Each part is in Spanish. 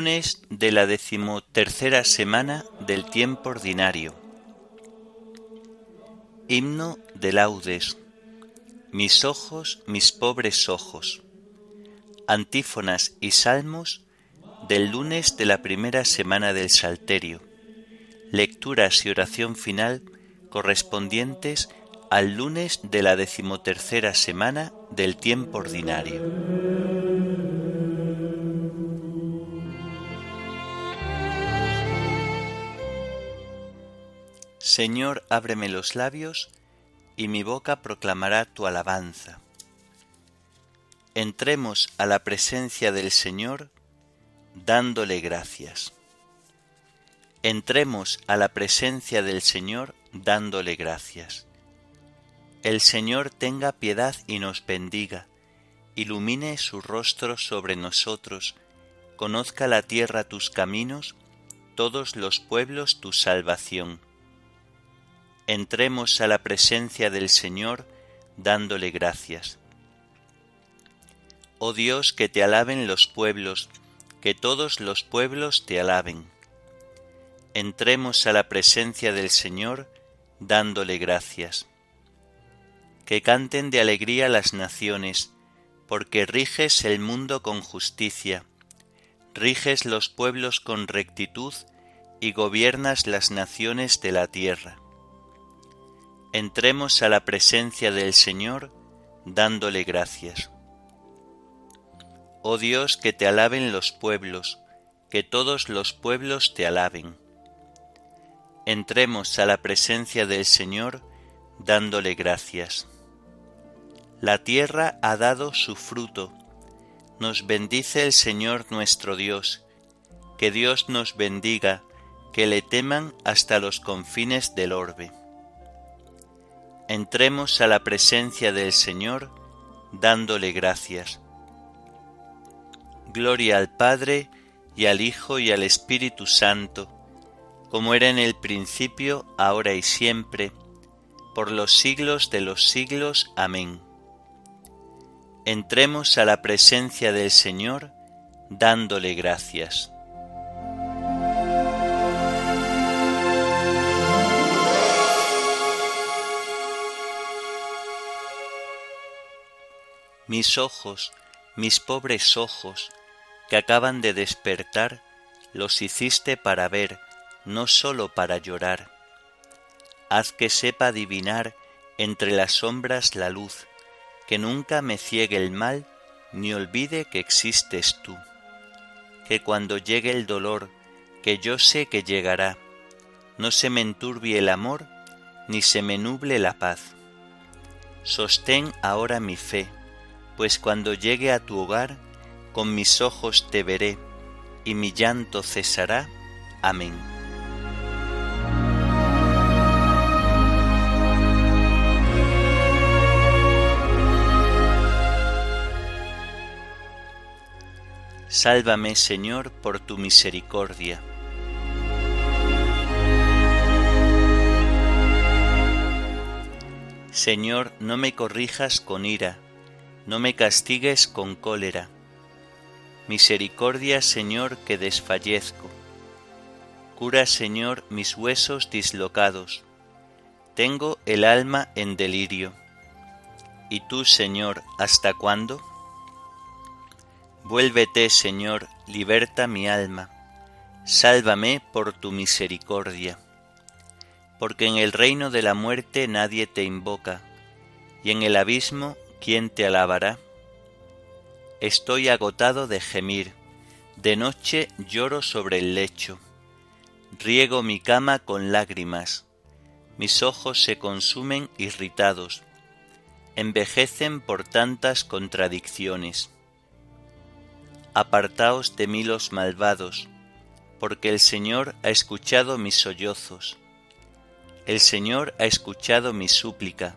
Lunes de la decimotercera semana del tiempo ordinario. Himno de laudes. Mis ojos, mis pobres ojos. Antífonas y salmos del lunes de la primera semana del Salterio. Lecturas y oración final correspondientes al lunes de la decimotercera semana del tiempo ordinario. Señor, ábreme los labios, y mi boca proclamará tu alabanza. Entremos a la presencia del Señor dándole gracias. Entremos a la presencia del Señor dándole gracias. El Señor tenga piedad y nos bendiga, ilumine su rostro sobre nosotros, conozca la tierra tus caminos, todos los pueblos tu salvación entremos a la presencia del Señor dándole gracias. Oh Dios, que te alaben los pueblos, que todos los pueblos te alaben. Entremos a la presencia del Señor dándole gracias. Que canten de alegría las naciones, porque riges el mundo con justicia, riges los pueblos con rectitud y gobiernas las naciones de la tierra entremos a la presencia del Señor dándole gracias. Oh Dios, que te alaben los pueblos, que todos los pueblos te alaben. Entremos a la presencia del Señor dándole gracias. La tierra ha dado su fruto. Nos bendice el Señor nuestro Dios. Que Dios nos bendiga, que le teman hasta los confines del orbe entremos a la presencia del Señor dándole gracias. Gloria al Padre y al Hijo y al Espíritu Santo, como era en el principio, ahora y siempre, por los siglos de los siglos. Amén. Entremos a la presencia del Señor dándole gracias. Mis ojos, mis pobres ojos, que acaban de despertar, los hiciste para ver, no sólo para llorar. Haz que sepa adivinar entre las sombras la luz, que nunca me ciegue el mal, ni olvide que existes tú. Que cuando llegue el dolor, que yo sé que llegará, no se me enturbie el amor, ni se me nuble la paz. Sostén ahora mi fe, pues cuando llegue a tu hogar, con mis ojos te veré, y mi llanto cesará. Amén. Sálvame, Señor, por tu misericordia. Señor, no me corrijas con ira no me castigues con cólera. Misericordia, Señor, que desfallezco. Cura, Señor, mis huesos dislocados. Tengo el alma en delirio. ¿Y tú, Señor, hasta cuándo? Vuélvete, Señor, liberta mi alma. Sálvame por tu misericordia. Porque en el reino de la muerte nadie te invoca, y en el abismo ¿quién te alabará? Estoy agotado de gemir, de noche lloro sobre el lecho, riego mi cama con lágrimas, mis ojos se consumen irritados, envejecen por tantas contradicciones. Apartaos de mí los malvados, porque el Señor ha escuchado mis sollozos, el Señor ha escuchado mi súplica,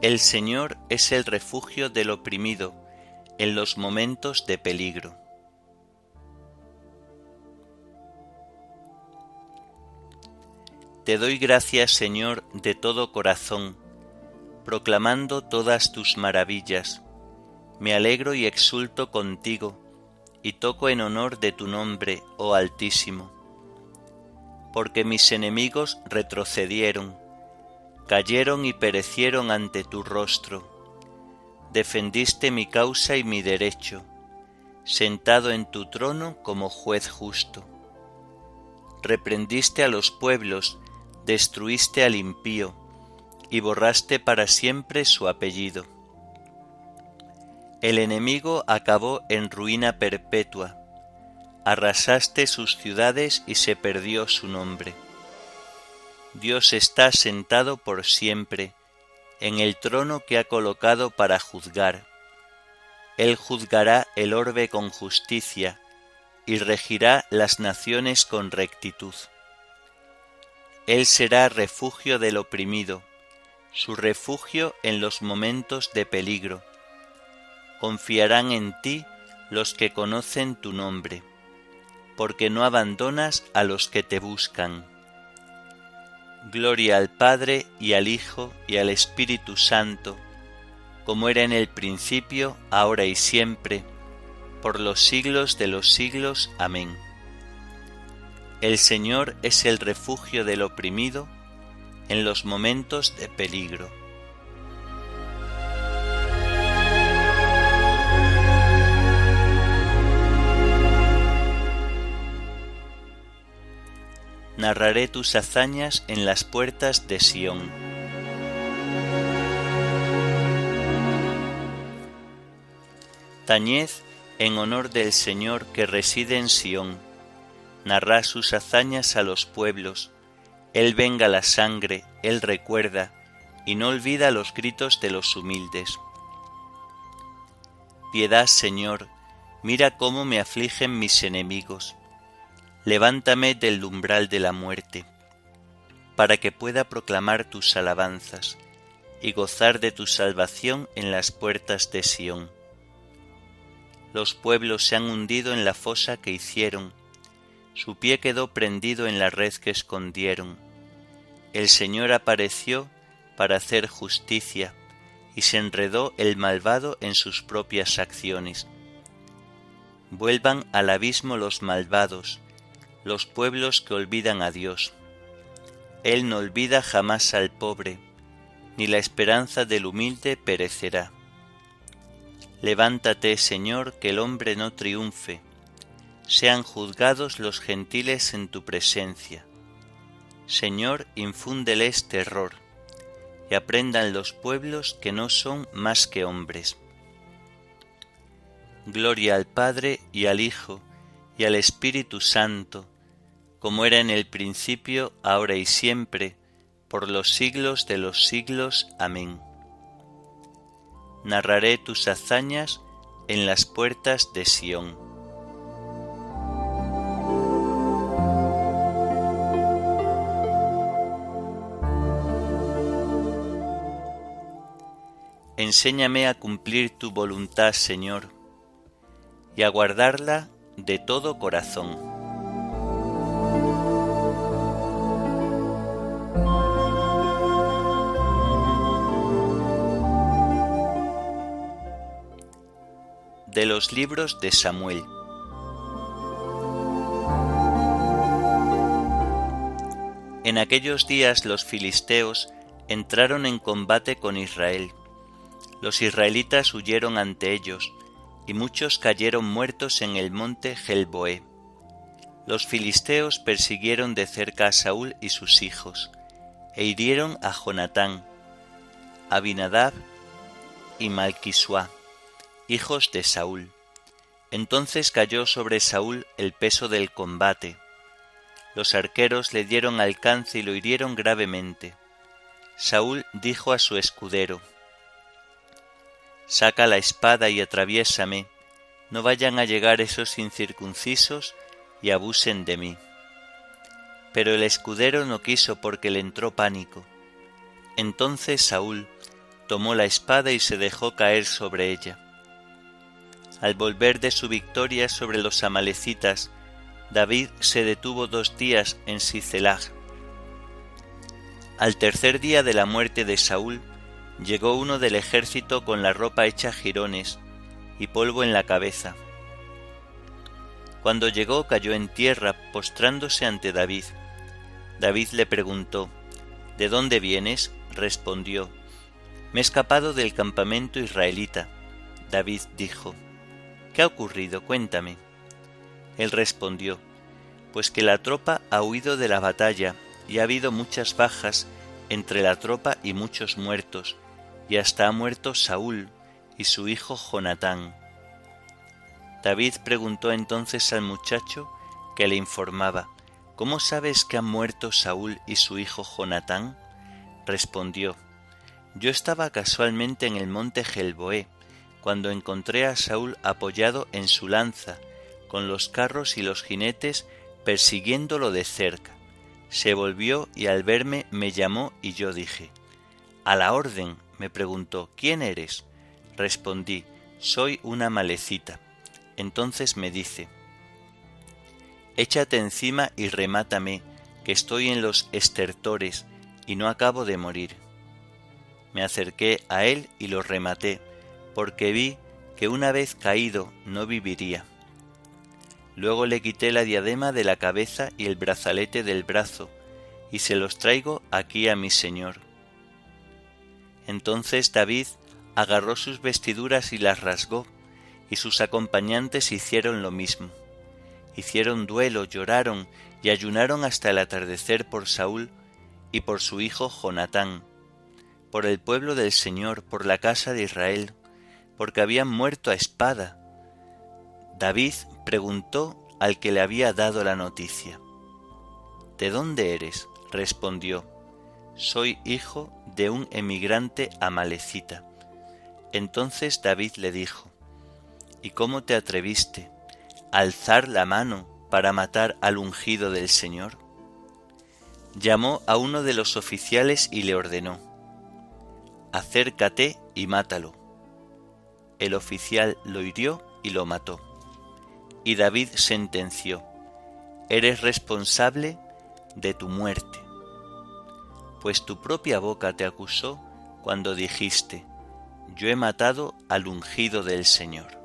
El Señor es el refugio del oprimido en los momentos de peligro. Te doy gracias, Señor, de todo corazón, proclamando todas tus maravillas. Me alegro y exulto contigo, y toco en honor de tu nombre, oh Altísimo. Porque mis enemigos retrocedieron, cayeron y perecieron ante tu rostro. Defendiste mi causa y mi derecho, sentado en tu trono como juez justo. Reprendiste a los pueblos, destruiste al impío, y borraste para siempre su apellido. El enemigo acabó en ruina perpetua, arrasaste sus ciudades y se perdió su nombre Dios está sentado por siempre en el trono que ha colocado para juzgar. Él juzgará el orbe con justicia y regirá las naciones con rectitud. Él será refugio del oprimido, su refugio en los momentos de peligro. Confiarán en ti los que conocen tu nombre, porque no abandonas a los que te buscan. Gloria al Padre y al Hijo y al Espíritu Santo, como era en el principio, ahora y siempre, por los siglos de los siglos. Amén. El Señor es el refugio del oprimido en los momentos de peligro. Narraré tus hazañas en las puertas de Sión. Tañed en honor del Señor que reside en Sión, narrad sus hazañas a los pueblos, Él venga la sangre, Él recuerda, y no olvida los gritos de los humildes. Piedad, Señor, mira cómo me afligen mis enemigos levántame del umbral de la muerte, para que pueda proclamar tus alabanzas y gozar de tu salvación en las puertas de Sión. Los pueblos se han hundido en la fosa que hicieron, su pie quedó prendido en la red que escondieron. El Señor apareció para hacer justicia, y se enredó el malvado en sus propias acciones. Vuelvan al abismo los malvados, los pueblos que olvidan a Dios. Él no olvida jamás al pobre, ni la esperanza del humilde perecerá. Levántate, Señor, que el hombre no triunfe, sean juzgados los gentiles en tu presencia. Señor, infúndeles terror, y aprendan los pueblos que no son más que hombres. Gloria al Padre y al Hijo y al Espíritu Santo, como era en el principio, ahora y siempre, por los siglos de los siglos. Amén. Narraré tus hazañas en las puertas de Sión. Enséñame a cumplir tu voluntad, Señor, y a guardarla de todo corazón. De los libros de Samuel. En aquellos días los filisteos entraron en combate con Israel. Los israelitas huyeron ante ellos, y muchos cayeron muertos en el monte Gelboé. los filisteos persiguieron de cerca a Saúl y sus hijos, e hirieron a Jonatán, Abinadab y Malquisuá, hijos de Saúl. Entonces cayó sobre Saúl el peso del combate. Los arqueros le dieron alcance y lo hirieron gravemente. Saúl dijo a su escudero, Saca la espada y atraviésame, no vayan a llegar esos incircuncisos y abusen de mí. Pero el escudero no quiso porque le entró pánico. Entonces Saúl tomó la espada y se dejó caer sobre ella. Al volver de su victoria sobre los amalecitas, David se detuvo dos días en Sicelag. Al tercer día de la muerte de Saúl, llegó uno del ejército con la ropa hecha jirones y polvo en la cabeza. Cuando llegó cayó en tierra postrándose ante David. David le preguntó, ¿De dónde vienes? respondió, Me he escapado del campamento israelita. David dijo, ¿Qué ha ocurrido? Cuéntame. Él respondió, Pues que la tropa ha huido de la batalla y ha habido muchas bajas entre la tropa y muchos muertos, y hasta ha muerto Saúl y su hijo Jonatán. David preguntó entonces al muchacho que le informaba, ¿Cómo sabes que han muerto Saúl y su hijo Jonatán? Respondió, Yo estaba casualmente en el monte Gelboé, cuando encontré a Saúl apoyado en su lanza, con los carros y los jinetes persiguiéndolo de cerca. Se volvió y al verme me llamó y yo dije, A la orden, me preguntó, ¿quién eres? Respondí, soy una malecita. Entonces me dice, Échate encima y remátame, que estoy en los estertores y no acabo de morir. Me acerqué a él y lo rematé, porque vi que una vez caído no viviría. Luego le quité la diadema de la cabeza y el brazalete del brazo, y se los traigo aquí a mi señor. Entonces David agarró sus vestiduras y las rasgó, y sus acompañantes hicieron lo mismo. Hicieron duelo, lloraron y ayunaron hasta el atardecer por Saúl y por su hijo Jonatán, por el pueblo del Señor, por la casa de Israel, porque habían muerto a espada. David preguntó al que le había dado la noticia. ¿De dónde eres? respondió. Soy hijo de un emigrante amalecita. Entonces David le dijo, ¿Y cómo te atreviste a alzar la mano para matar al ungido del Señor? Llamó a uno de los oficiales y le ordenó, Acércate y mátalo. El oficial lo hirió y lo mató. Y David sentenció, Eres responsable de tu muerte, pues tu propia boca te acusó cuando dijiste, Yo he matado al ungido del Señor.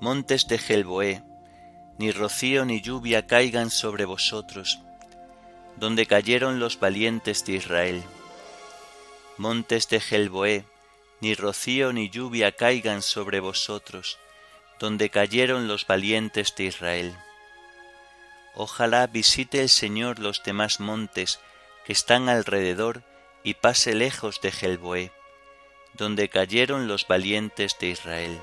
Montes de Gelboé, ni rocío ni lluvia caigan sobre vosotros, donde cayeron los valientes de Israel. Montes de Gelboé, ni rocío ni lluvia caigan sobre vosotros, donde cayeron los valientes de Israel. Ojalá visite el Señor los demás montes que están alrededor y pase lejos de Gelboé, donde cayeron los valientes de Israel.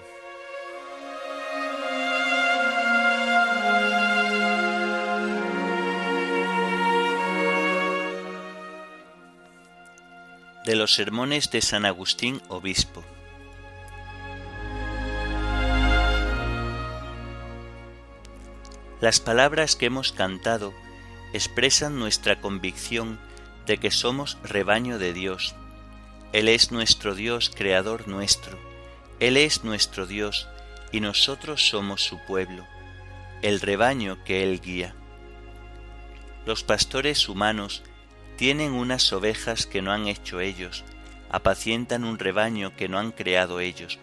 De los sermones de San Agustín Obispo. Las palabras que hemos cantado expresan nuestra convicción de que somos rebaño de Dios. Él es nuestro Dios, creador nuestro. Él es nuestro Dios y nosotros somos su pueblo, el rebaño que Él guía. Los pastores humanos tienen unas ovejas que no han hecho ellos, apacientan un rebaño que no han creado ellos.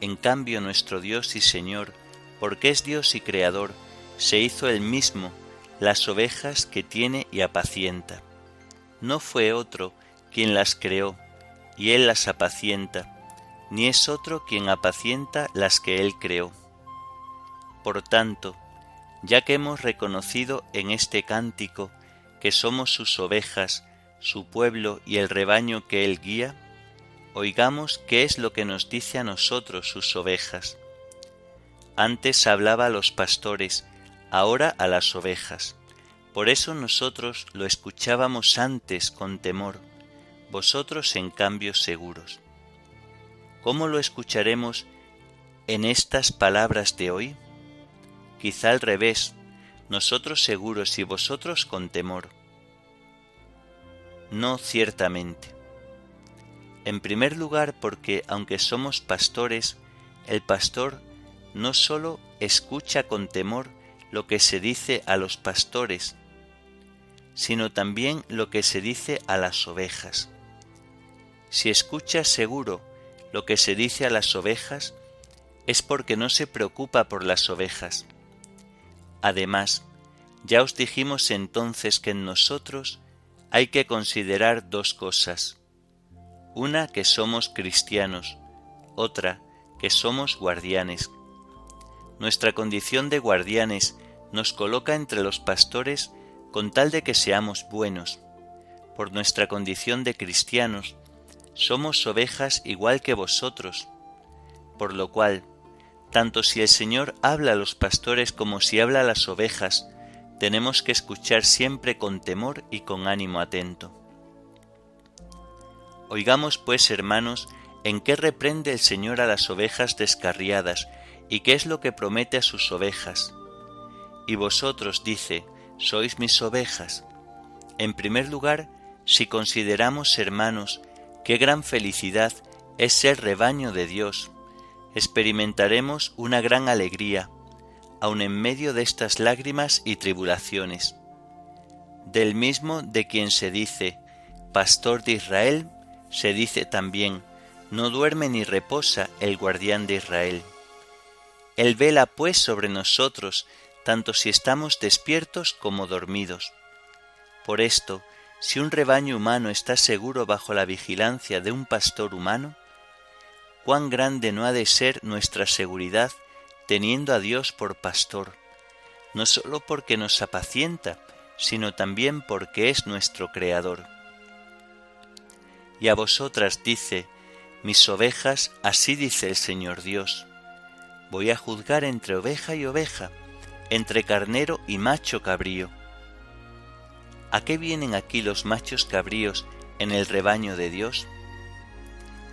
En cambio nuestro Dios y Señor, porque es Dios y Creador, se hizo Él mismo las ovejas que tiene y apacienta. no fue otro quien las creó, y Él las apacienta, ni es otro quien apacienta las que Él creó. Por tanto, ya que hemos reconocido en este cántico que somos sus ovejas, su pueblo y el rebaño que Él guía, oigamos qué es lo que nos dice a nosotros sus ovejas. Antes hablaba a los pastores, ahora a las ovejas. Por eso nosotros lo escuchábamos antes con temor, vosotros en cambio seguros. ¿Cómo lo escucharemos en estas palabras de hoy? Quizá al revés, nosotros seguros y vosotros con temor. No ciertamente. En primer lugar porque aunque somos pastores, el pastor no sólo escucha con temor lo que se dice a los pastores, sino también lo que se dice a las ovejas. Si escucha seguro lo que se dice a las ovejas, es porque no se preocupa por las ovejas. Además, ya os dijimos entonces que en nosotros hay que considerar dos cosas. Una que somos cristianos, otra que somos guardianes. Nuestra condición de guardianes nos coloca entre los pastores con tal de que seamos buenos. Por nuestra condición de cristianos, somos ovejas igual que vosotros, por lo cual, tanto si el Señor habla a los pastores como si habla a las ovejas, tenemos que escuchar siempre con temor y con ánimo atento. Oigamos pues, hermanos, en qué reprende el Señor a las ovejas descarriadas y qué es lo que promete a sus ovejas. Y vosotros, dice, sois mis ovejas. En primer lugar, si consideramos, hermanos, qué gran felicidad es ser rebaño de Dios, experimentaremos una gran alegría, aun en medio de estas lágrimas y tribulaciones. Del mismo de quien se dice, Pastor de Israel, se dice también, no duerme ni reposa el guardián de Israel. Él vela pues sobre nosotros, tanto si estamos despiertos como dormidos. Por esto, si un rebaño humano está seguro bajo la vigilancia de un pastor humano, cuán grande no ha de ser nuestra seguridad teniendo a Dios por pastor, no sólo porque nos apacienta, sino también porque es nuestro Creador. Y a vosotras dice, mis ovejas, así dice el Señor Dios, voy a juzgar entre oveja y oveja, entre carnero y macho cabrío. ¿A qué vienen aquí los machos cabríos en el rebaño de Dios?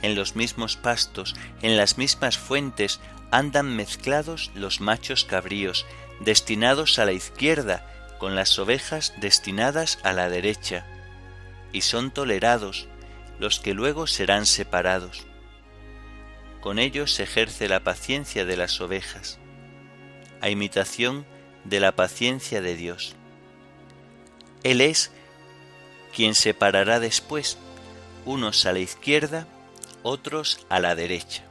En los mismos pastos, en las mismas fuentes andan mezclados los machos cabríos, destinados a la izquierda, con las ovejas destinadas a la derecha, y son tolerados los que luego serán separados. Con ellos se ejerce la paciencia de las ovejas a imitación de la paciencia de Dios. Él es quien separará después, unos a la izquierda, otros a la derecha.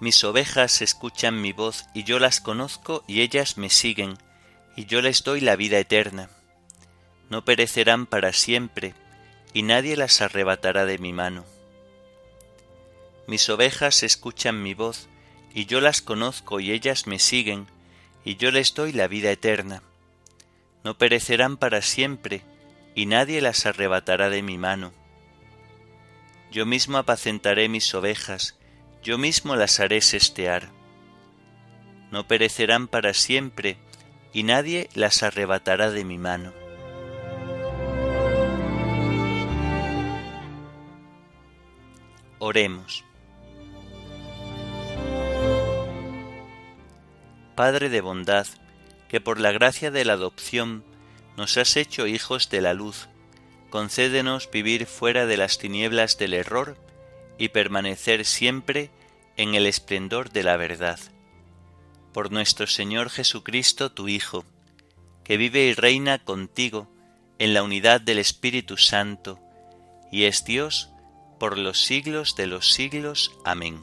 Mis ovejas escuchan mi voz y yo las conozco y ellas me siguen, y yo les doy la vida eterna. No perecerán para siempre, y nadie las arrebatará de mi mano. Mis ovejas escuchan mi voz, y yo las conozco y ellas me siguen, y yo les doy la vida eterna. No perecerán para siempre, y nadie las arrebatará de mi mano. Yo mismo apacentaré mis ovejas, yo mismo las haré sestear. No perecerán para siempre, y nadie las arrebatará de mi mano. Oremos. Padre de bondad, que por la gracia de la adopción nos has hecho hijos de la luz, concédenos vivir fuera de las tinieblas del error y permanecer siempre en el esplendor de la verdad. Por nuestro Señor Jesucristo, tu Hijo, que vive y reina contigo en la unidad del Espíritu Santo, y es Dios por los siglos de los siglos. Amén.